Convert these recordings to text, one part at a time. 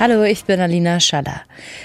Hallo, ich bin Alina Schaller.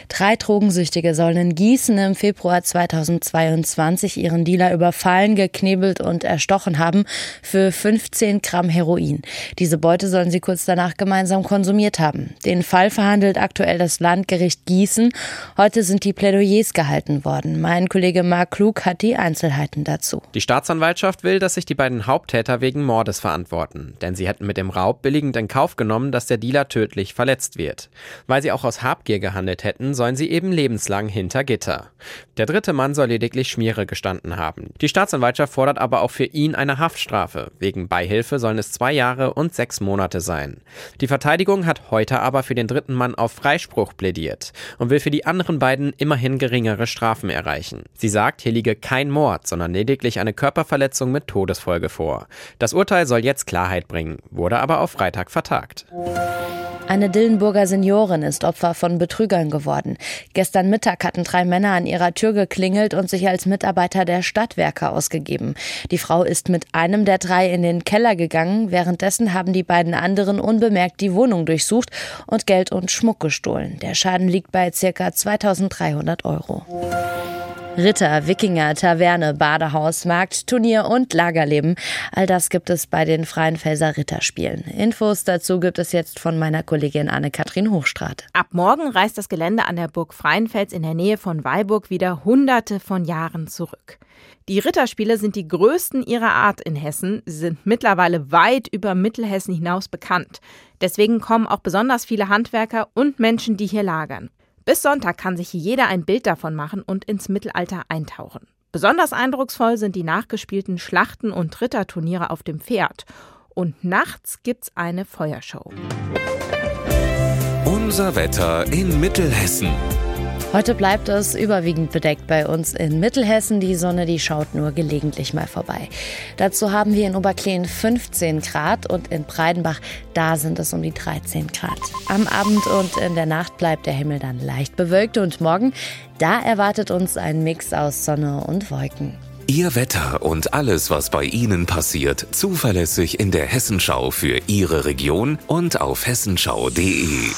Drei Drogensüchtige sollen in Gießen im Februar 2022 ihren Dealer überfallen, geknebelt und erstochen haben für 15 Gramm Heroin. Diese Beute sollen sie kurz danach gemeinsam konsumiert haben. Den Fall verhandelt aktuell das Landgericht Gießen. Heute sind die Plädoyers gehalten worden. Mein Kollege Marc Klug hat die Einzelheiten dazu. Die Staatsanwaltschaft will, dass sich die beiden Haupttäter wegen Mordes verantworten, denn sie hätten mit dem Raub billigend in Kauf genommen, dass der Dealer tödlich verletzt wird. Weil sie auch aus Habgier gehandelt hätten, sollen sie eben lebenslang hinter Gitter. Der dritte Mann soll lediglich Schmiere gestanden haben. Die Staatsanwaltschaft fordert aber auch für ihn eine Haftstrafe. Wegen Beihilfe sollen es zwei Jahre und sechs Monate sein. Die Verteidigung hat heute aber für den dritten Mann auf Freispruch plädiert und will für die anderen beiden immerhin geringere Strafen erreichen. Sie sagt, hier liege kein Mord, sondern lediglich eine Körperverletzung mit Todesfolge vor. Das Urteil soll jetzt Klarheit bringen, wurde aber auf Freitag vertagt. Eine Dillenburger Seniorin ist Opfer von Betrügern geworden. Gestern Mittag hatten drei Männer an ihrer Tür geklingelt und sich als Mitarbeiter der Stadtwerke ausgegeben. Die Frau ist mit einem der drei in den Keller gegangen. Währenddessen haben die beiden anderen unbemerkt die Wohnung durchsucht und Geld und Schmuck gestohlen. Der Schaden liegt bei ca. 2300 Euro. Ritter, Wikinger, Taverne, Badehaus, Markt, Turnier und Lagerleben. All das gibt es bei den Freien Felser Ritterspielen. Infos dazu gibt es jetzt von meiner Kollegin Anne-Kathrin Hochstrat. Ab morgen reist das Gelände an der Burg Freienfels in der Nähe von Weilburg wieder hunderte von Jahren zurück. Die Ritterspiele sind die größten ihrer Art in Hessen. Sie sind mittlerweile weit über Mittelhessen hinaus bekannt. Deswegen kommen auch besonders viele Handwerker und Menschen, die hier lagern. Bis Sonntag kann sich jeder ein Bild davon machen und ins Mittelalter eintauchen. Besonders eindrucksvoll sind die nachgespielten Schlachten und Ritterturniere auf dem Pferd. Und nachts gibt's eine Feuershow. Unser Wetter in Mittelhessen. Heute bleibt es überwiegend bedeckt bei uns in Mittelhessen. Die Sonne, die schaut nur gelegentlich mal vorbei. Dazu haben wir in Oberkleen 15 Grad und in Breidenbach, da sind es um die 13 Grad. Am Abend und in der Nacht bleibt der Himmel dann leicht bewölkt und morgen, da erwartet uns ein Mix aus Sonne und Wolken. Ihr Wetter und alles, was bei Ihnen passiert, zuverlässig in der Hessenschau für Ihre Region und auf hessenschau.de.